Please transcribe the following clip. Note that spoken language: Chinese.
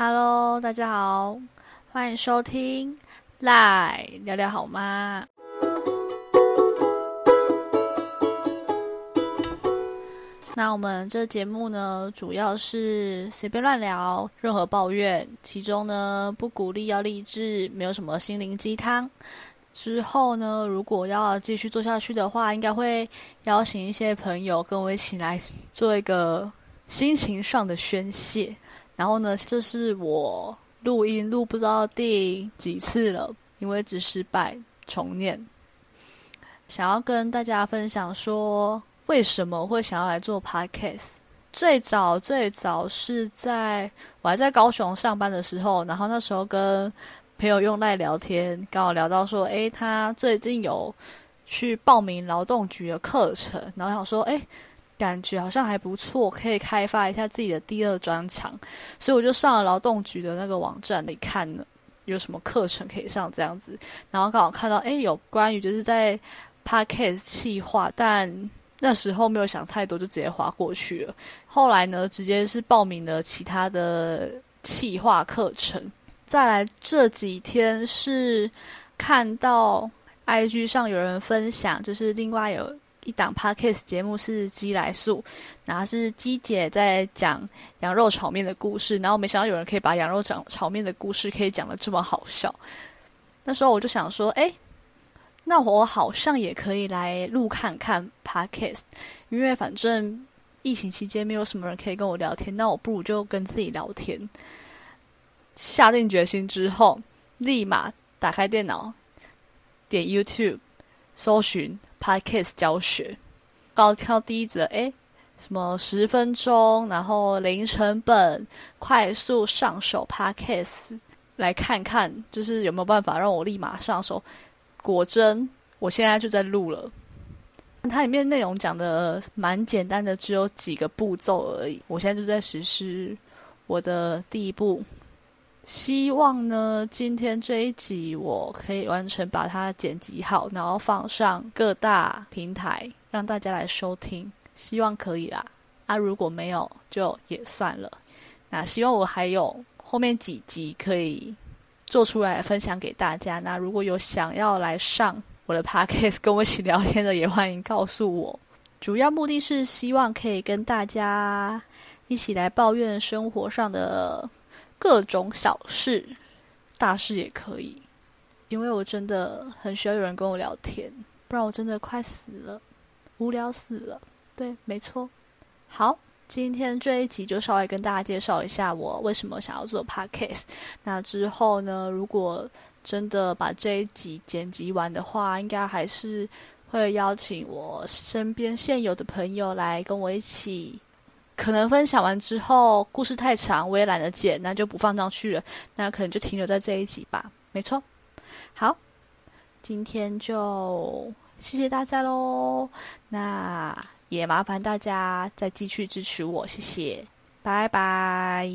Hello，大家好，欢迎收听来聊聊好吗？那我们这节目呢，主要是随便乱聊，任何抱怨，其中呢不鼓励要励志，没有什么心灵鸡汤。之后呢，如果要继续做下去的话，应该会邀请一些朋友跟我一起来做一个心情上的宣泄。然后呢，这是我录音录不知道第几次了，因为只失败重念。想要跟大家分享说，为什么会想要来做 podcast？最早最早是在我还在高雄上班的时候，然后那时候跟朋友用赖聊天，刚好聊到说，诶，他最近有去报名劳动局的课程，然后想说，诶，感觉好像还不错，可以开发一下自己的第二专长，所以我就上了劳动局的那个网站里看了有什么课程可以上这样子，然后刚好看到，诶，有关于就是在 podcast 企划，但那时候没有想太多，就直接划过去了。后来呢，直接是报名了其他的企划课程。再来这几天是看到 IG 上有人分享，就是另外有一档 Podcast 节目是鸡来素，然后是鸡姐在讲羊肉炒面的故事，然后没想到有人可以把羊肉炒炒面的故事可以讲的这么好笑。那时候我就想说，哎，那我好像也可以来录看看 Podcast，因为反正疫情期间没有什么人可以跟我聊天，那我不如就跟自己聊天。下定决心之后，立马打开电脑，点 YouTube，搜寻 Podcast 教学，高挑第一则，诶，什么十分钟，然后零成本，快速上手 Podcast，来看看，就是有没有办法让我立马上手。果真，我现在就在录了。它里面内容讲的蛮简单的，只有几个步骤而已。我现在就在实施我的第一步。希望呢，今天这一集我可以完成把它剪辑好，然后放上各大平台，让大家来收听。希望可以啦，啊，如果没有就也算了。那希望我还有后面几集可以做出来分享给大家。那如果有想要来上我的 podcast 跟我一起聊天的，也欢迎告诉我。主要目的是希望可以跟大家一起来抱怨生活上的。各种小事、大事也可以，因为我真的很需要有人跟我聊天，不然我真的快死了，无聊死了。对，没错。好，今天这一集就稍微跟大家介绍一下我为什么想要做 podcast。那之后呢，如果真的把这一集剪辑完的话，应该还是会邀请我身边现有的朋友来跟我一起。可能分享完之后，故事太长，我也懒得剪，那就不放上去了。那可能就停留在这一集吧。没错，好，今天就谢谢大家喽。那也麻烦大家再继续支持我，谢谢，拜拜。